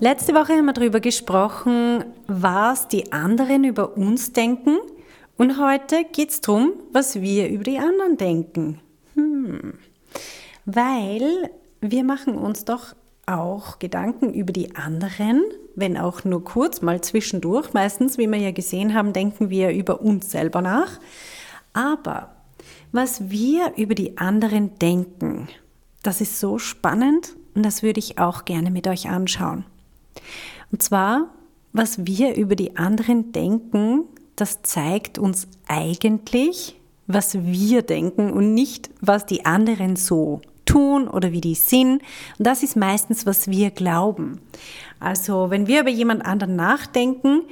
Letzte Woche haben wir darüber gesprochen, was die anderen über uns denken. Und heute geht es darum, was wir über die anderen denken. Hm. Weil wir machen uns doch auch Gedanken über die anderen, wenn auch nur kurz, mal zwischendurch. Meistens, wie wir ja gesehen haben, denken wir über uns selber nach. Aber was wir über die anderen denken, das ist so spannend und das würde ich auch gerne mit euch anschauen. Und zwar, was wir über die anderen denken, das zeigt uns eigentlich, was wir denken und nicht, was die anderen so tun oder wie die sind. Und das ist meistens, was wir glauben. Also wenn wir über jemand anderen nachdenken,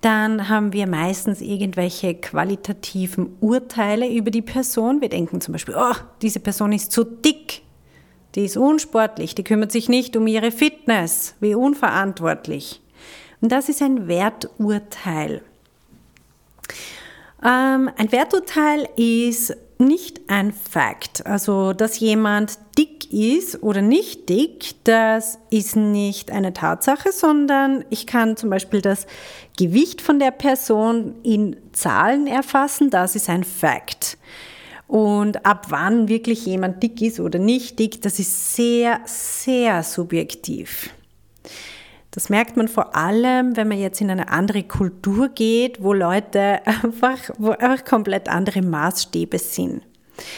dann haben wir meistens irgendwelche qualitativen Urteile über die Person. Wir denken zum Beispiel, oh, diese Person ist zu dick, die ist unsportlich, die kümmert sich nicht um ihre Fitness, wie unverantwortlich. Und das ist ein Werturteil. Ähm, ein Werturteil ist nicht ein Fakt. Also, dass jemand dick ist oder nicht dick, das ist nicht eine Tatsache, sondern ich kann zum Beispiel das Gewicht von der Person in Zahlen erfassen. Das ist ein Fakt. Und ab wann wirklich jemand dick ist oder nicht dick, das ist sehr, sehr subjektiv. Das merkt man vor allem, wenn man jetzt in eine andere Kultur geht, wo Leute einfach, wo einfach komplett andere Maßstäbe sind.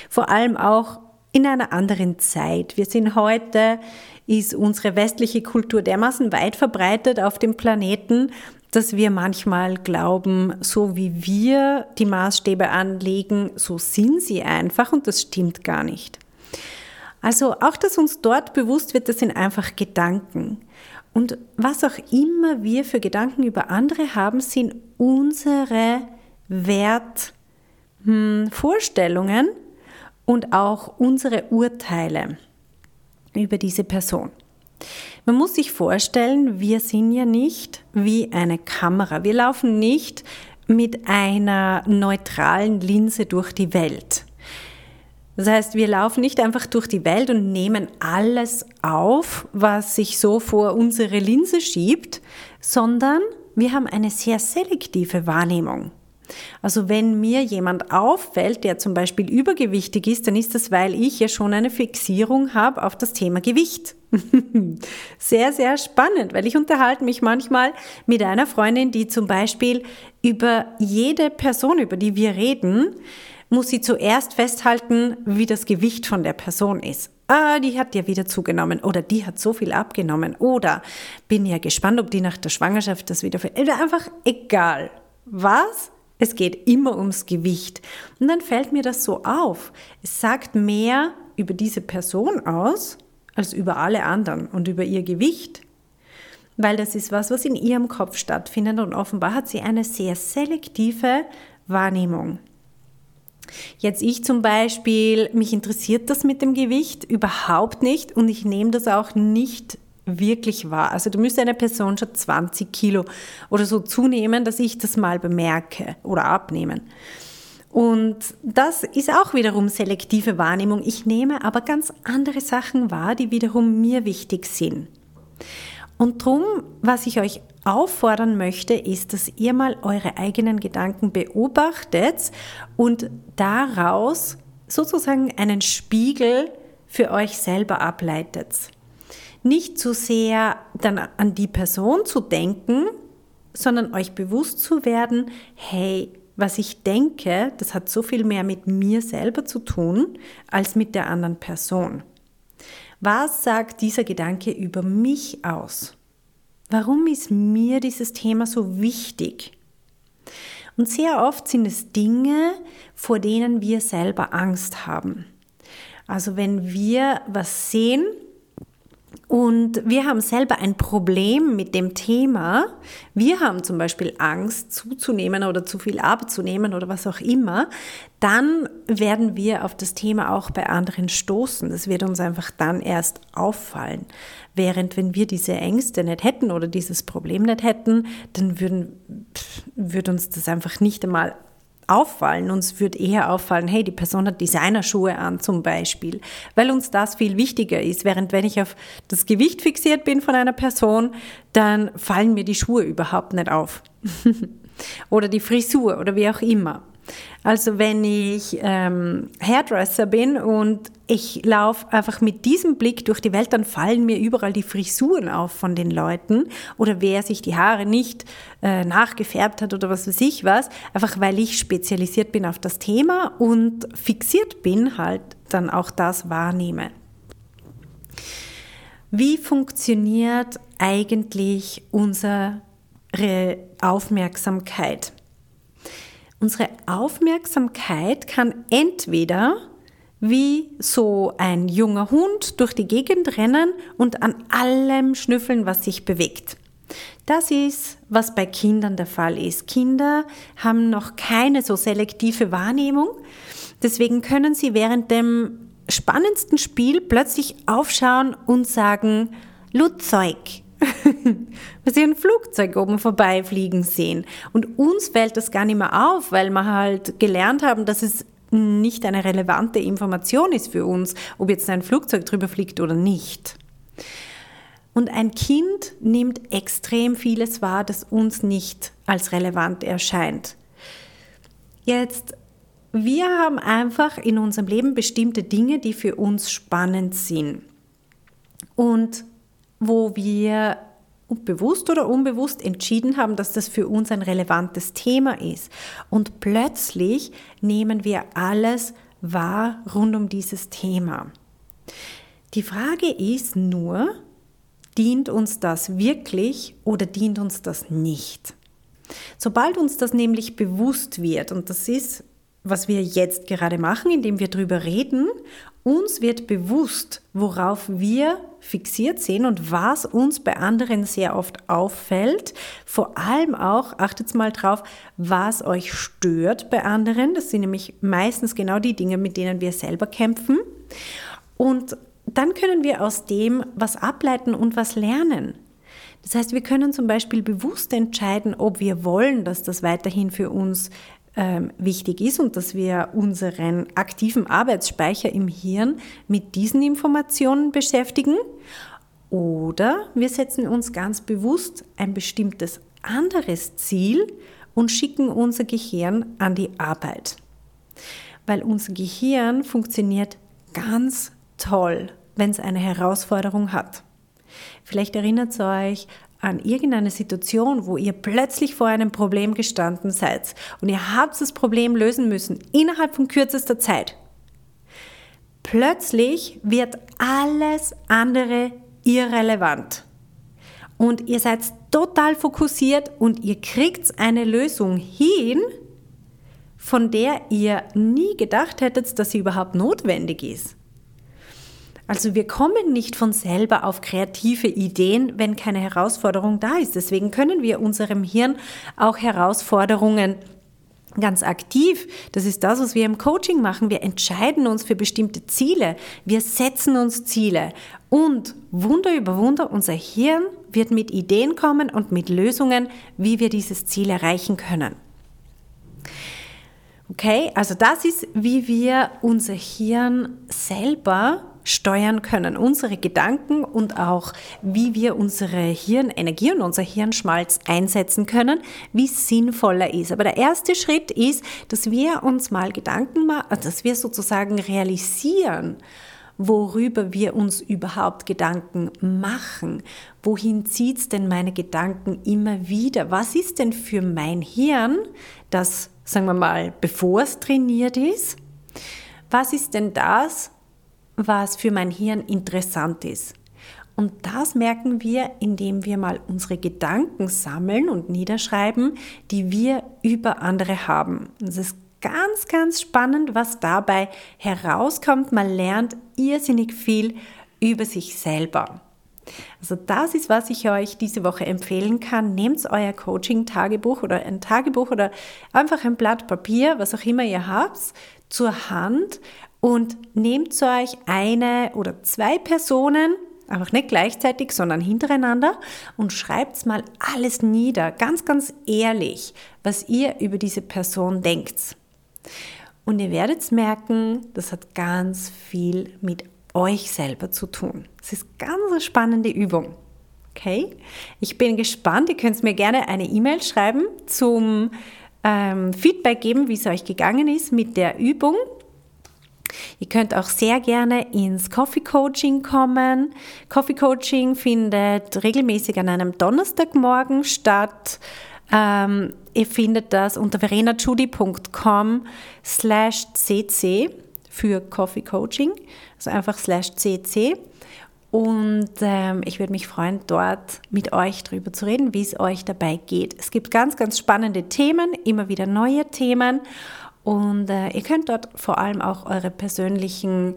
Vor allem auch in einer anderen Zeit. Wir sind heute, ist unsere westliche Kultur dermaßen weit verbreitet auf dem Planeten, dass wir manchmal glauben, so wie wir die Maßstäbe anlegen, so sind sie einfach und das stimmt gar nicht. Also auch, dass uns dort bewusst wird, das sind einfach Gedanken. Und was auch immer wir für Gedanken über andere haben, sind unsere Wertvorstellungen hm, und auch unsere Urteile über diese Person. Man muss sich vorstellen, wir sind ja nicht wie eine Kamera. Wir laufen nicht mit einer neutralen Linse durch die Welt. Das heißt, wir laufen nicht einfach durch die Welt und nehmen alles auf, was sich so vor unsere Linse schiebt, sondern wir haben eine sehr selektive Wahrnehmung. Also wenn mir jemand auffällt, der zum Beispiel übergewichtig ist, dann ist das, weil ich ja schon eine Fixierung habe auf das Thema Gewicht. sehr, sehr spannend, weil ich unterhalte mich manchmal mit einer Freundin, die zum Beispiel über jede Person, über die wir reden, muss sie zuerst festhalten, wie das Gewicht von der Person ist. Ah, die hat ja wieder zugenommen oder die hat so viel abgenommen oder bin ja gespannt, ob die nach der Schwangerschaft das wieder... Einfach egal. Was? Es geht immer ums Gewicht. Und dann fällt mir das so auf. Es sagt mehr über diese Person aus als über alle anderen und über ihr Gewicht. Weil das ist was, was in ihrem Kopf stattfindet und offenbar hat sie eine sehr selektive Wahrnehmung. Jetzt ich zum Beispiel, mich interessiert das mit dem Gewicht überhaupt nicht und ich nehme das auch nicht wirklich wahr. Also du müsste eine Person schon 20 Kilo oder so zunehmen, dass ich das mal bemerke oder abnehmen. Und das ist auch wiederum selektive Wahrnehmung. Ich nehme aber ganz andere Sachen wahr, die wiederum mir wichtig sind. Und darum, was ich euch auffordern möchte, ist, dass ihr mal eure eigenen Gedanken beobachtet und daraus sozusagen einen Spiegel für euch selber ableitet. Nicht zu sehr dann an die Person zu denken, sondern euch bewusst zu werden, hey, was ich denke, das hat so viel mehr mit mir selber zu tun als mit der anderen Person. Was sagt dieser Gedanke über mich aus? Warum ist mir dieses Thema so wichtig? Und sehr oft sind es Dinge, vor denen wir selber Angst haben. Also wenn wir was sehen Und wir haben selber ein Problem mit dem Thema. Wir haben zum Beispiel Angst zuzunehmen oder zu viel abzunehmen oder was auch immer. Dann werden wir auf das Thema auch bei anderen stoßen. Das wird uns einfach dann erst auffallen. Während wenn wir diese Ängste nicht hätten oder dieses Problem nicht hätten, dann würden, würde uns das einfach nicht einmal auffallen. Uns wird eher auffallen, hey, die Person hat Designerschuhe an zum Beispiel, weil uns das viel wichtiger ist. Während wenn ich auf das Gewicht fixiert bin von einer Person, dann fallen mir die Schuhe überhaupt nicht auf. oder die Frisur oder wie auch immer. Also wenn ich ähm, Hairdresser bin und ich laufe einfach mit diesem Blick durch die Welt, dann fallen mir überall die Frisuren auf von den Leuten oder wer sich die Haare nicht äh, nachgefärbt hat oder was weiß ich was, einfach weil ich spezialisiert bin auf das Thema und fixiert bin, halt dann auch das wahrnehme. Wie funktioniert eigentlich unsere Aufmerksamkeit? Unsere Aufmerksamkeit kann entweder wie so ein junger Hund durch die Gegend rennen und an allem schnüffeln, was sich bewegt. Das ist, was bei Kindern der Fall ist. Kinder haben noch keine so selektive Wahrnehmung. Deswegen können sie während dem spannendsten Spiel plötzlich aufschauen und sagen, Lutzeug, weil sie ein Flugzeug oben vorbeifliegen sehen. Und uns fällt das gar nicht mehr auf, weil wir halt gelernt haben, dass es nicht eine relevante Information ist für uns, ob jetzt ein Flugzeug drüber fliegt oder nicht. Und ein Kind nimmt extrem vieles wahr, das uns nicht als relevant erscheint. Jetzt, wir haben einfach in unserem Leben bestimmte Dinge, die für uns spannend sind. Und wo wir bewusst oder unbewusst entschieden haben, dass das für uns ein relevantes Thema ist. Und plötzlich nehmen wir alles wahr rund um dieses Thema. Die Frage ist nur, dient uns das wirklich oder dient uns das nicht? Sobald uns das nämlich bewusst wird, und das ist, was wir jetzt gerade machen, indem wir darüber reden uns wird bewusst, worauf wir fixiert sind und was uns bei anderen sehr oft auffällt. Vor allem auch, achtet mal drauf, was euch stört bei anderen. Das sind nämlich meistens genau die Dinge, mit denen wir selber kämpfen. Und dann können wir aus dem was ableiten und was lernen. Das heißt, wir können zum Beispiel bewusst entscheiden, ob wir wollen, dass das weiterhin für uns ähm, wichtig ist und dass wir unseren aktiven Arbeitsspeicher im Hirn mit diesen Informationen beschäftigen. Oder wir setzen uns ganz bewusst ein bestimmtes anderes Ziel und schicken unser Gehirn an die Arbeit. Weil unser Gehirn funktioniert ganz toll, wenn es eine Herausforderung hat. Vielleicht erinnert es euch an irgendeine Situation, wo ihr plötzlich vor einem Problem gestanden seid und ihr habt das Problem lösen müssen innerhalb von kürzester Zeit. Plötzlich wird alles andere irrelevant. Und ihr seid total fokussiert und ihr kriegt eine Lösung hin, von der ihr nie gedacht hättet, dass sie überhaupt notwendig ist. Also wir kommen nicht von selber auf kreative Ideen, wenn keine Herausforderung da ist. Deswegen können wir unserem Hirn auch Herausforderungen ganz aktiv. Das ist das, was wir im Coaching machen. Wir entscheiden uns für bestimmte Ziele. Wir setzen uns Ziele. Und Wunder über Wunder, unser Hirn wird mit Ideen kommen und mit Lösungen, wie wir dieses Ziel erreichen können. Okay, also das ist, wie wir unser Hirn selber steuern können, unsere Gedanken und auch wie wir unsere Hirnenergie und unser Hirnschmalz einsetzen können, wie sinnvoller ist. Aber der erste Schritt ist, dass wir uns mal Gedanken machen, dass wir sozusagen realisieren, worüber wir uns überhaupt Gedanken machen. Wohin zieht es denn meine Gedanken immer wieder? Was ist denn für mein Hirn, das, sagen wir mal, bevor es trainiert ist, was ist denn das, was für mein Hirn interessant ist. Und das merken wir, indem wir mal unsere Gedanken sammeln und niederschreiben, die wir über andere haben. Es ist ganz, ganz spannend, was dabei herauskommt. Man lernt irrsinnig viel über sich selber. Also das ist, was ich euch diese Woche empfehlen kann. Nehmt euer Coaching-Tagebuch oder ein Tagebuch oder einfach ein Blatt Papier, was auch immer ihr habt, zur Hand und nehmt euch eine oder zwei Personen, einfach nicht gleichzeitig, sondern hintereinander und schreibt mal alles nieder, ganz, ganz ehrlich, was ihr über diese Person denkt. Und ihr werdet merken, das hat ganz viel mit euch selber zu tun. Es ist ganz eine spannende Übung. Okay? Ich bin gespannt. Ihr könnt mir gerne eine E-Mail schreiben zum ähm, Feedback geben, wie es euch gegangen ist mit der Übung. Ihr könnt auch sehr gerne ins Coffee Coaching kommen. Coffee Coaching findet regelmäßig an einem Donnerstagmorgen statt. Ähm, ihr findet das unter verenajudi.com slash cc für Coffee Coaching, also einfach slash cc. Und ähm, ich würde mich freuen, dort mit euch darüber zu reden, wie es euch dabei geht. Es gibt ganz, ganz spannende Themen, immer wieder neue Themen. Und äh, ihr könnt dort vor allem auch eure persönlichen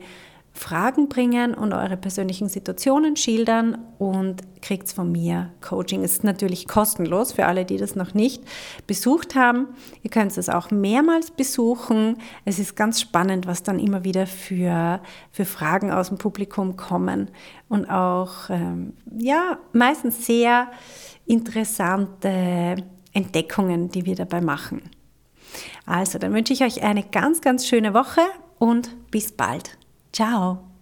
Fragen bringen und eure persönlichen Situationen schildern und kriegt von mir Coaching. Es ist natürlich kostenlos für alle, die das noch nicht besucht haben. Ihr könnt es auch mehrmals besuchen. Es ist ganz spannend, was dann immer wieder für, für Fragen aus dem Publikum kommen und auch ähm, ja, meistens sehr interessante Entdeckungen, die wir dabei machen. Also, dann wünsche ich euch eine ganz, ganz schöne Woche und bis bald. Ciao!